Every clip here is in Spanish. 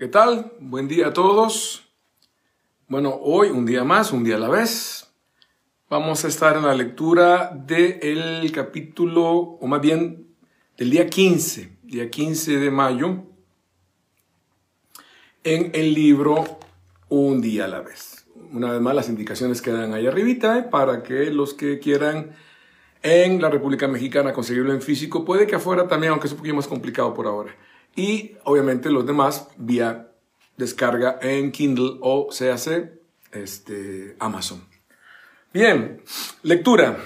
¿Qué tal? Buen día a todos. Bueno, hoy un día más, un día a la vez. Vamos a estar en la lectura del capítulo, o más bien del día 15, día 15 de mayo, en el libro Un día a la vez. Una vez más, las indicaciones quedan ahí arribita ¿eh? para que los que quieran en la República Mexicana conseguirlo en físico, puede que afuera también, aunque es un poquito más complicado por ahora y obviamente los demás vía descarga en Kindle o CAC, este, Amazon. Bien, lectura.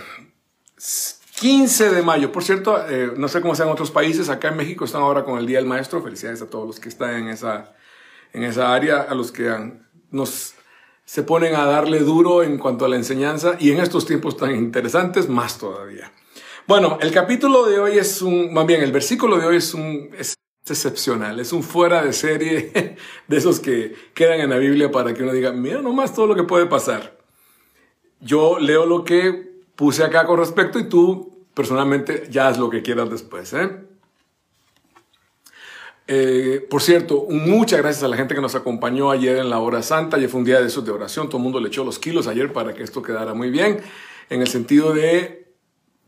15 de mayo. Por cierto, eh, no sé cómo sean otros países. Acá en México están ahora con el Día del Maestro. Felicidades a todos los que están en esa, en esa área, a los que nos se ponen a darle duro en cuanto a la enseñanza y en estos tiempos tan interesantes, más todavía. Bueno, el capítulo de hoy es un, más bien, el versículo de hoy es un, excepcional, es un fuera de serie de esos que quedan en la Biblia para que uno diga, mira nomás todo lo que puede pasar. Yo leo lo que puse acá con respecto y tú personalmente ya haz lo que quieras después. ¿eh? Eh, por cierto, muchas gracias a la gente que nos acompañó ayer en la hora santa. Ayer fue un día de esos de oración. Todo el mundo le echó los kilos ayer para que esto quedara muy bien. En el sentido de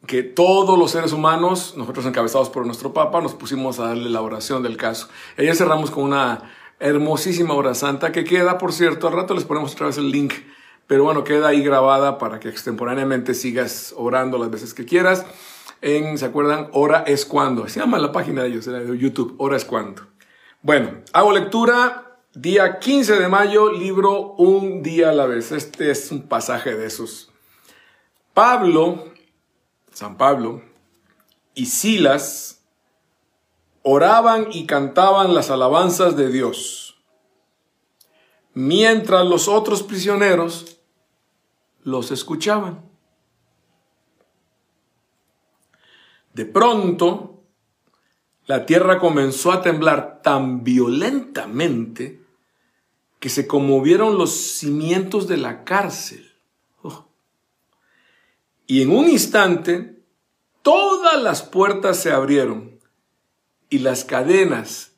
que todos los seres humanos, nosotros encabezados por nuestro Papa, nos pusimos a darle la oración del caso. Ayer cerramos con una hermosísima hora santa que queda, por cierto, al rato les ponemos otra vez el link, pero bueno, queda ahí grabada para que extemporáneamente sigas orando las veces que quieras. En, ¿se acuerdan? Hora es cuando. Se llama la página de ellos, de YouTube, Hora es cuando. Bueno, hago lectura, día 15 de mayo, libro Un día a la vez. Este es un pasaje de esos. Pablo San Pablo, y Silas oraban y cantaban las alabanzas de Dios, mientras los otros prisioneros los escuchaban. De pronto, la tierra comenzó a temblar tan violentamente que se conmovieron los cimientos de la cárcel. Y en un instante, todas las puertas se abrieron y las cadenas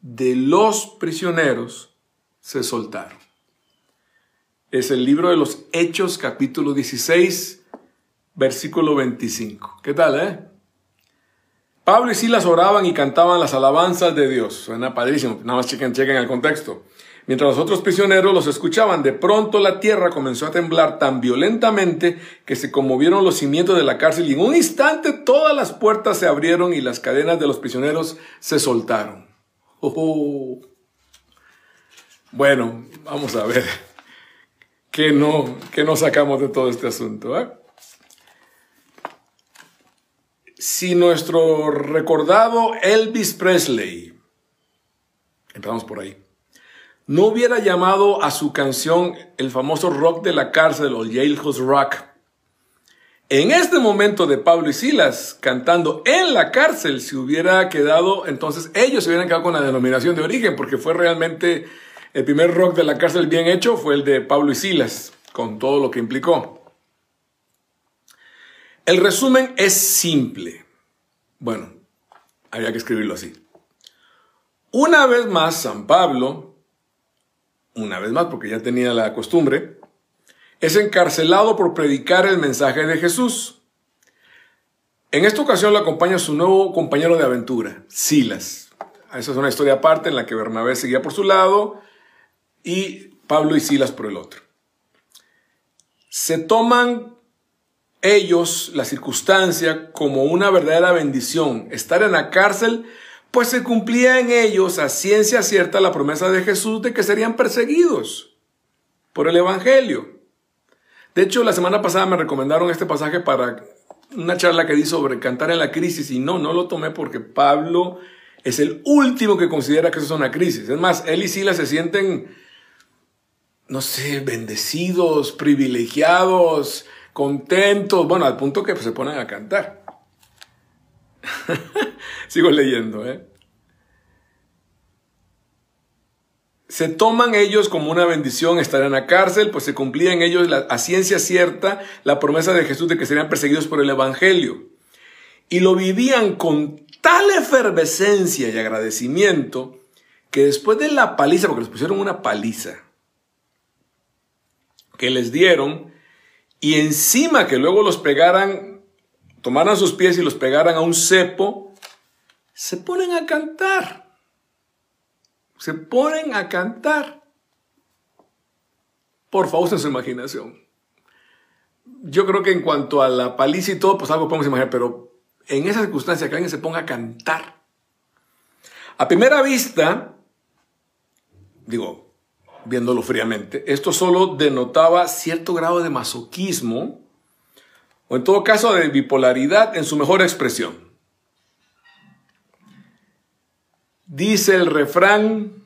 de los prisioneros se soltaron. Es el libro de los Hechos, capítulo 16, versículo 25. ¿Qué tal, eh? Pablo y Silas oraban y cantaban las alabanzas de Dios. Suena padrísimo. Nada más chequen, chequen el contexto. Mientras los otros prisioneros los escuchaban, de pronto la tierra comenzó a temblar tan violentamente que se conmovieron los cimientos de la cárcel y en un instante todas las puertas se abrieron y las cadenas de los prisioneros se soltaron. Oh. Bueno, vamos a ver qué no, qué no sacamos de todo este asunto. Eh? Si nuestro recordado Elvis Presley, empezamos por ahí, no hubiera llamado a su canción el famoso rock de la cárcel o Jailhouse Rock. En este momento de Pablo y Silas cantando en la cárcel, se hubiera quedado, entonces ellos se hubieran quedado con la denominación de origen, porque fue realmente el primer rock de la cárcel bien hecho, fue el de Pablo y Silas, con todo lo que implicó. El resumen es simple. Bueno, había que escribirlo así. Una vez más, San Pablo una vez más, porque ya tenía la costumbre, es encarcelado por predicar el mensaje de Jesús. En esta ocasión lo acompaña su nuevo compañero de aventura, Silas. Esa es una historia aparte en la que Bernabé seguía por su lado y Pablo y Silas por el otro. Se toman ellos la circunstancia como una verdadera bendición. Estar en la cárcel pues se cumplía en ellos a ciencia cierta la promesa de Jesús de que serían perseguidos por el Evangelio. De hecho, la semana pasada me recomendaron este pasaje para una charla que di sobre cantar en la crisis y no, no lo tomé porque Pablo es el último que considera que eso es una crisis. Es más, él y Sila se sienten, no sé, bendecidos, privilegiados, contentos, bueno, al punto que se ponen a cantar. Sigo leyendo, ¿eh? Se toman ellos como una bendición estar en la cárcel, pues se cumplía en ellos a ciencia cierta la promesa de Jesús de que serían perseguidos por el Evangelio. Y lo vivían con tal efervescencia y agradecimiento que después de la paliza, porque les pusieron una paliza, que les dieron, y encima que luego los pegaran, tomaran sus pies y los pegaran a un cepo, se ponen a cantar. Se ponen a cantar. Por favor, en su imaginación. Yo creo que en cuanto a la paliza y todo, pues algo podemos imaginar, pero en esa circunstancia que alguien se ponga a cantar. A primera vista, digo, viéndolo fríamente, esto solo denotaba cierto grado de masoquismo o en todo caso de bipolaridad en su mejor expresión. Dice el refrán,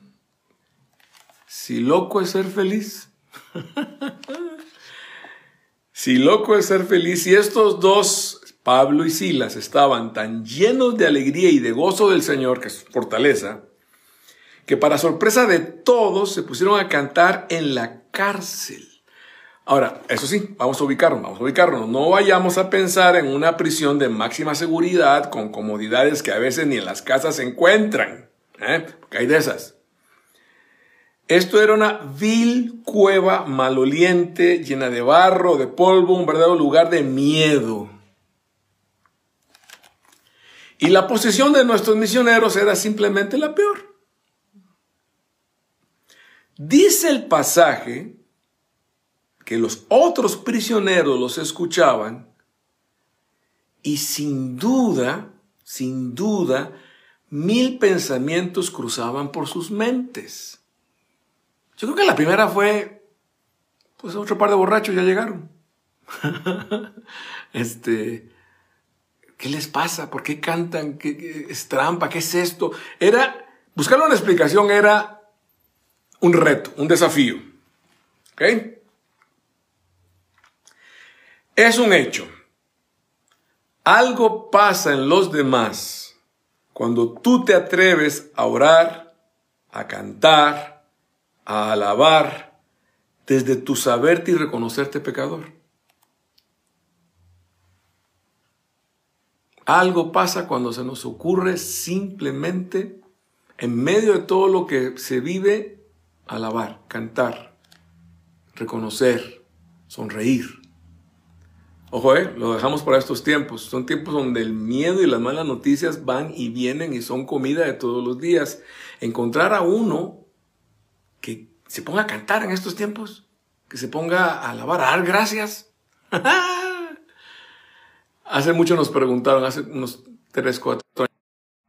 si loco es ser feliz, si loco es ser feliz, y estos dos, Pablo y Silas, estaban tan llenos de alegría y de gozo del Señor, que es fortaleza, que para sorpresa de todos se pusieron a cantar en la cárcel. Ahora, eso sí, vamos a ubicarnos, vamos a ubicarnos. No vayamos a pensar en una prisión de máxima seguridad con comodidades que a veces ni en las casas se encuentran, ¿eh? hay de esas. Esto era una vil cueva maloliente, llena de barro, de polvo, un verdadero lugar de miedo. Y la posición de nuestros misioneros era simplemente la peor. Dice el pasaje que los otros prisioneros los escuchaban y sin duda, sin duda, mil pensamientos cruzaban por sus mentes. Yo creo que la primera fue, pues otro par de borrachos ya llegaron. este, ¿qué les pasa? ¿Por qué cantan? ¿Qué, es trampa? ¿Qué es esto? Era, buscar una explicación era un reto, un desafío. ¿Ok? Es un hecho. Algo pasa en los demás cuando tú te atreves a orar, a cantar, a alabar desde tu saberte y reconocerte pecador. Algo pasa cuando se nos ocurre simplemente, en medio de todo lo que se vive, alabar, cantar, reconocer, sonreír. Ojo, eh, lo dejamos para estos tiempos. Son tiempos donde el miedo y las malas noticias van y vienen y son comida de todos los días. Encontrar a uno que se ponga a cantar en estos tiempos, que se ponga a alabar, a dar gracias. hace mucho nos preguntaron, hace unos 3, 4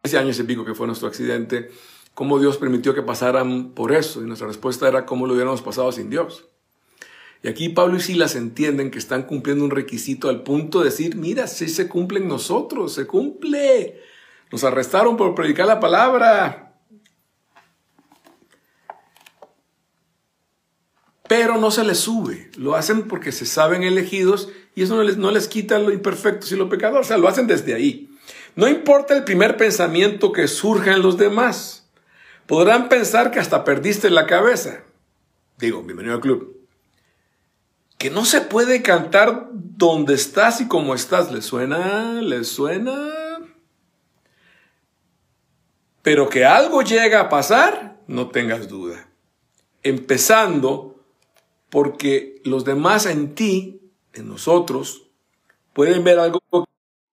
años, años y pico que fue nuestro accidente, cómo Dios permitió que pasaran por eso. Y nuestra respuesta era cómo lo hubiéramos pasado sin Dios. Y aquí Pablo y Silas entienden que están cumpliendo un requisito al punto de decir, mira, si se cumple en nosotros, se cumple. Nos arrestaron por predicar la palabra. Pero no se les sube, lo hacen porque se saben elegidos y eso no les, no les quita lo imperfecto y lo pecador, o sea, lo hacen desde ahí. No importa el primer pensamiento que surja en los demás. Podrán pensar que hasta perdiste la cabeza. Digo, bienvenido al club. Que no se puede cantar donde estás y cómo estás. ¿Le suena? ¿Le suena? Pero que algo llega a pasar, no tengas duda. Empezando porque los demás en ti, en nosotros, pueden ver algo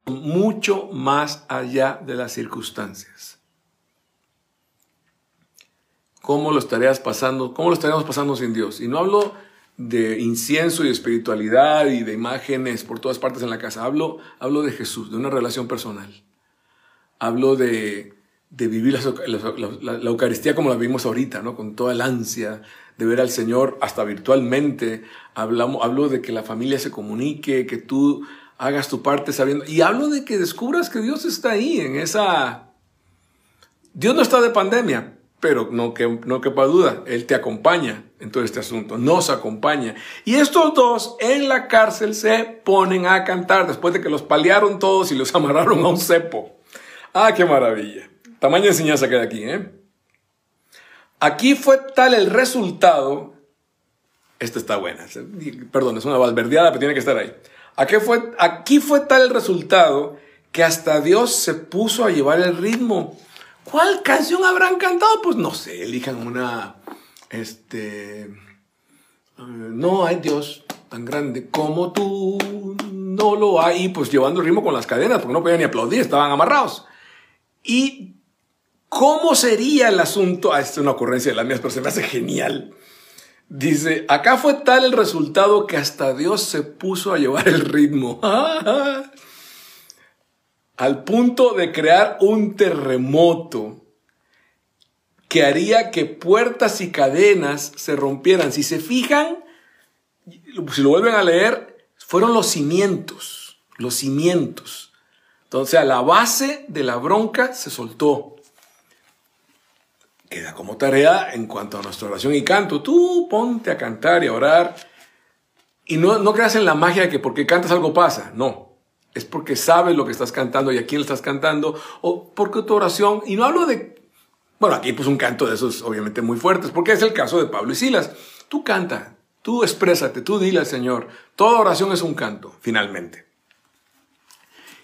mucho más allá de las circunstancias cómo lo estarías pasando, cómo lo estaríamos pasando sin Dios. Y no hablo de incienso y espiritualidad y de imágenes por todas partes en la casa. Hablo, hablo de Jesús, de una relación personal. Hablo de, de vivir la, Eucaristía como la vivimos ahorita, ¿no? Con toda el ansia de ver al Señor hasta virtualmente. Hablamos, hablo de que la familia se comunique, que tú hagas tu parte sabiendo. Y hablo de que descubras que Dios está ahí, en esa... Dios no está de pandemia, pero no, que, no quepa duda, Él te acompaña en todo este asunto, nos acompaña. Y estos dos en la cárcel se ponen a cantar después de que los paliaron todos y los amarraron a un cepo. Ah, qué maravilla. Tamaña enseñanza queda aquí, ¿eh? Aquí fue tal el resultado. Esta está buena. Perdón, es una valverdeada, pero tiene que estar ahí. Aquí fue, aquí fue tal el resultado que hasta Dios se puso a llevar el ritmo ¿Cuál canción habrán cantado? Pues no sé, elijan una, este, eh, no hay Dios tan grande como tú, no lo hay, pues llevando ritmo con las cadenas, porque no podían ni aplaudir, estaban amarrados. ¿Y cómo sería el asunto? Ah, esta es una ocurrencia de las mías, pero se me hace genial. Dice, acá fue tal el resultado que hasta Dios se puso a llevar el ritmo. al punto de crear un terremoto que haría que puertas y cadenas se rompieran. Si se fijan, si lo vuelven a leer, fueron los cimientos, los cimientos. Entonces, a la base de la bronca se soltó. Queda como tarea en cuanto a nuestra oración y canto. Tú ponte a cantar y a orar. Y no, no creas en la magia de que porque cantas algo pasa. No es porque sabes lo que estás cantando y a quién le estás cantando, o porque tu oración, y no hablo de, bueno, aquí pues un canto de esos obviamente muy fuertes, porque es el caso de Pablo y Silas. Tú canta, tú exprésate, tú dile al Señor. Toda oración es un canto, finalmente.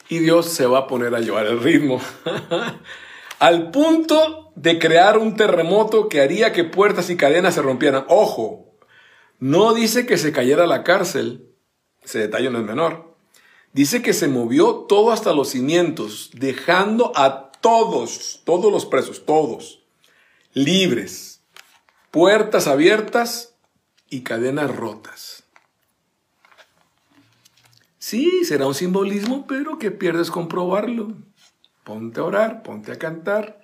Y Dios se va a poner a llevar el ritmo. al punto de crear un terremoto que haría que puertas y cadenas se rompieran. Ojo, no dice que se cayera la cárcel, ese detalle no es menor. Dice que se movió todo hasta los cimientos, dejando a todos, todos los presos, todos, libres, puertas abiertas y cadenas rotas. Sí, será un simbolismo, pero que pierdes comprobarlo. Ponte a orar, ponte a cantar.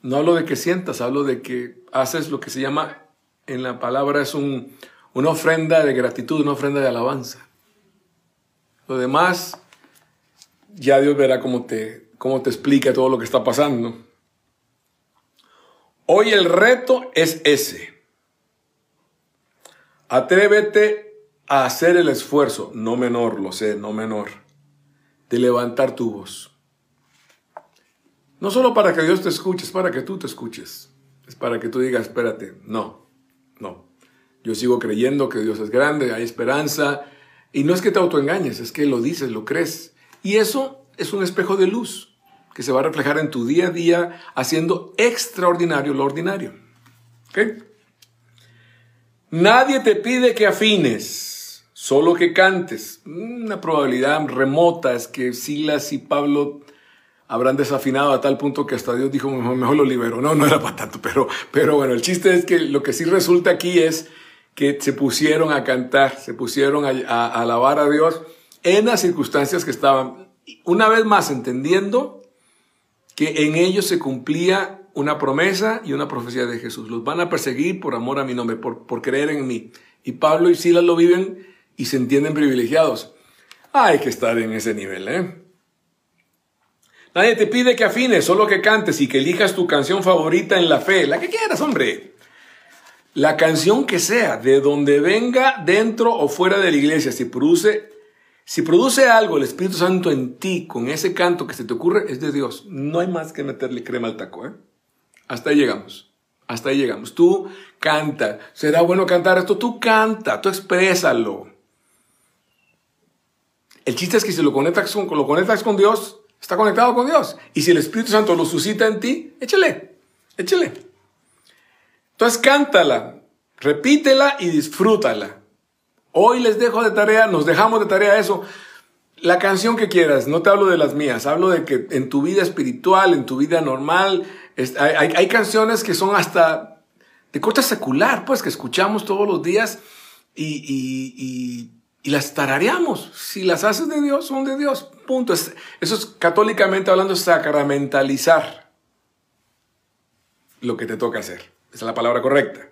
No hablo de que sientas, hablo de que haces lo que se llama, en la palabra es un, una ofrenda de gratitud, una ofrenda de alabanza. Lo demás, ya Dios verá cómo te, cómo te explica todo lo que está pasando. Hoy el reto es ese. Atrévete a hacer el esfuerzo, no menor, lo sé, no menor, de levantar tu voz. No solo para que Dios te escuche, es para que tú te escuches. Es para que tú digas, espérate, no, no. Yo sigo creyendo que Dios es grande, hay esperanza, y no es que te autoengañes, es que lo dices, lo crees. Y eso es un espejo de luz que se va a reflejar en tu día a día haciendo extraordinario lo ordinario. Nadie te pide que afines, solo que cantes. Una probabilidad remota es que Silas y Pablo habrán desafinado a tal punto que hasta Dios dijo, mejor, lo libero. No, no era para tanto, pero, pero bueno, el chiste es que lo que sí resulta aquí es que se pusieron a cantar, se pusieron a, alabar a Dios en las circunstancias que estaban, una vez más entendiendo que en ellos se cumplía una promesa y una profecía de Jesús. Los van a perseguir por amor a mi nombre, por, por creer en mí. Y Pablo y Silas lo viven y se entienden privilegiados. Hay que estar en ese nivel, ¿eh? Nadie te pide que afines, solo que cantes y que elijas tu canción favorita en la fe, la que quieras, hombre la canción que sea, de donde venga, dentro o fuera de la iglesia, si produce, si produce algo el Espíritu Santo en ti con ese canto que se te ocurre, es de Dios. No hay más que meterle crema al taco, ¿eh? Hasta ahí llegamos. Hasta ahí llegamos. Tú canta. ¿Será bueno cantar esto? Tú canta, tú exprésalo. El chiste es que si lo conectas con, lo conectas con Dios, está conectado con Dios. Y si el Espíritu Santo lo suscita en ti, échale, échale. Entonces cántala, repítela y disfrútala. Hoy les dejo de tarea, nos dejamos de tarea eso. La canción que quieras, no te hablo de las mías, hablo de que en tu vida espiritual, en tu vida normal, hay, canciones que son hasta de corte secular, pues que escuchamos todos los días y, las tarareamos. Si las haces de Dios, son de Dios. Punto. eso es católicamente hablando, sacramentalizar lo que te toca hacer. Esa es la palabra correcta.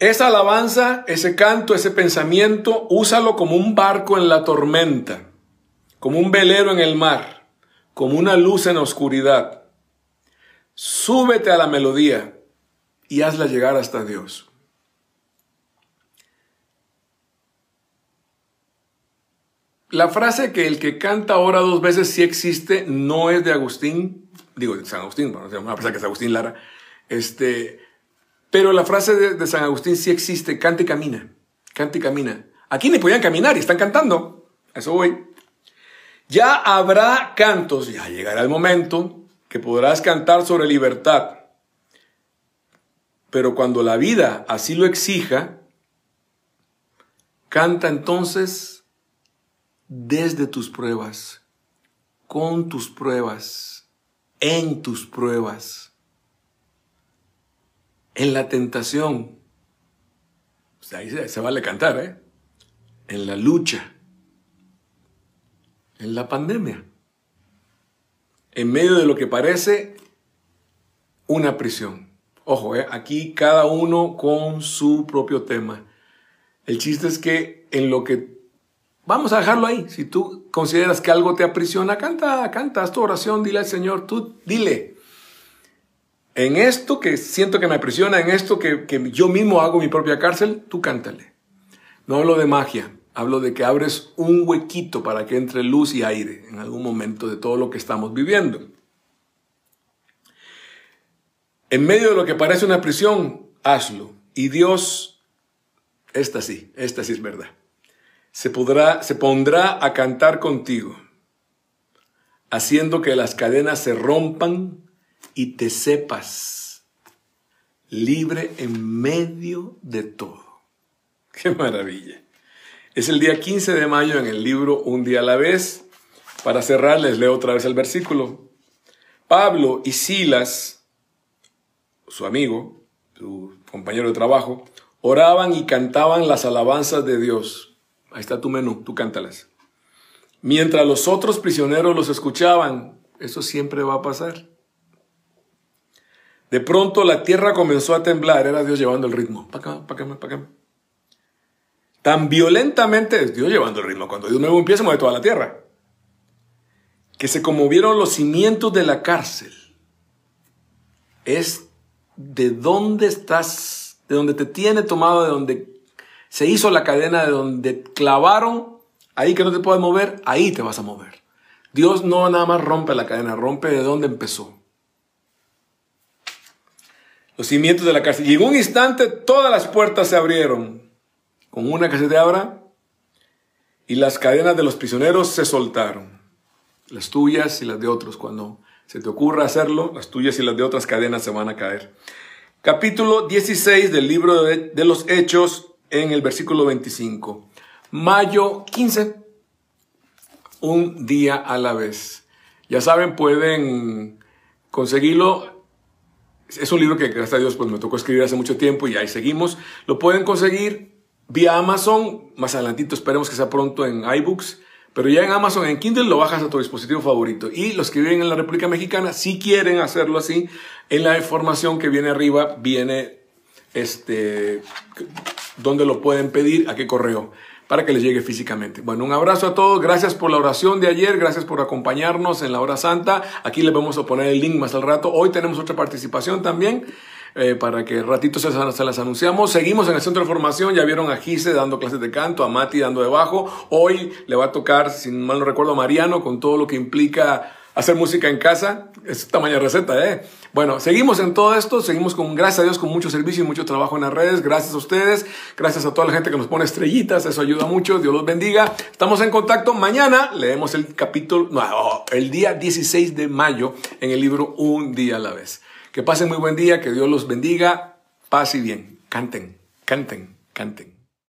Esa alabanza, ese canto, ese pensamiento, úsalo como un barco en la tormenta, como un velero en el mar, como una luz en la oscuridad. Súbete a la melodía y hazla llegar hasta Dios. La frase que el que canta ahora dos veces sí existe no es de Agustín, digo, de San Agustín, bueno, a pesar que es Agustín Lara, este, pero la frase de, San Agustín sí existe, cante y camina, cante y camina. Aquí ni podían caminar y están cantando, eso voy. Ya habrá cantos, ya llegará el momento, que podrás cantar sobre libertad. Pero cuando la vida así lo exija, canta entonces desde tus pruebas, con tus pruebas, en tus pruebas, en la tentación. Pues ahí se, se vale cantar, ¿eh? En la lucha, en la pandemia en medio de lo que parece una prisión. Ojo, eh, aquí cada uno con su propio tema. El chiste es que en lo que... Vamos a dejarlo ahí. Si tú consideras que algo te aprisiona, canta, canta, haz tu oración, dile al Señor, tú dile. En esto que siento que me aprisiona, en esto que, que yo mismo hago mi propia cárcel, tú cántale. No hablo de magia, Hablo de que abres un huequito para que entre luz y aire en algún momento de todo lo que estamos viviendo. En medio de lo que parece una prisión, hazlo. Y Dios, esta sí, esta sí es verdad. Se, podrá, se pondrá a cantar contigo, haciendo que las cadenas se rompan y te sepas libre en medio de todo. ¡Qué maravilla! Es el día 15 de mayo en el libro Un día a la vez. Para cerrar, les leo otra vez el versículo. Pablo y Silas, su amigo, su compañero de trabajo, oraban y cantaban las alabanzas de Dios. Ahí está tu menú, tú cántalas. Mientras los otros prisioneros los escuchaban, eso siempre va a pasar. De pronto la tierra comenzó a temblar, era Dios llevando el ritmo. Para acá, acá tan violentamente, Dios llevando el ritmo, cuando Dios nuevo empieza, mueve toda la tierra, que se conmovieron los cimientos de la cárcel. Es de dónde estás, de donde te tiene tomado, de donde se hizo la cadena, de donde clavaron, ahí que no te puedes mover, ahí te vas a mover. Dios no nada más rompe la cadena, rompe de donde empezó. Los cimientos de la cárcel. Y en un instante todas las puertas se abrieron con una que se te abra, y las cadenas de los prisioneros se soltaron, las tuyas y las de otros. Cuando se te ocurra hacerlo, las tuyas y las de otras cadenas se van a caer. Capítulo 16 del libro de, de los Hechos en el versículo 25. Mayo 15, un día a la vez. Ya saben, pueden conseguirlo es un libro que gracias a Dios pues me tocó escribir hace mucho tiempo y ahí seguimos. Lo pueden conseguir vía Amazon, más adelantito esperemos que sea pronto en iBooks, pero ya en Amazon, en Kindle lo bajas a tu dispositivo favorito. Y los que viven en la República Mexicana, si quieren hacerlo así, en la información que viene arriba viene este, dónde lo pueden pedir, a qué correo, para que les llegue físicamente. Bueno, un abrazo a todos, gracias por la oración de ayer, gracias por acompañarnos en la hora santa. Aquí les vamos a poner el link más al rato. Hoy tenemos otra participación también. Eh, para que ratito se, se, las anunciamos. Seguimos en el centro de formación, ya vieron a Gise dando clases de canto, a Mati dando de bajo. Hoy le va a tocar, si mal no recuerdo, a Mariano con todo lo que implica hacer música en casa. Es tamaña receta, ¿eh? Bueno, seguimos en todo esto, seguimos con, gracias a Dios, con mucho servicio y mucho trabajo en las redes. Gracias a ustedes, gracias a toda la gente que nos pone estrellitas, eso ayuda mucho. Dios los bendiga. Estamos en contacto. Mañana leemos el capítulo, no, el día 16 de mayo en el libro Un día a la vez. Que pasen muy buen día, que Dios los bendiga, paz y bien. Canten, canten, canten.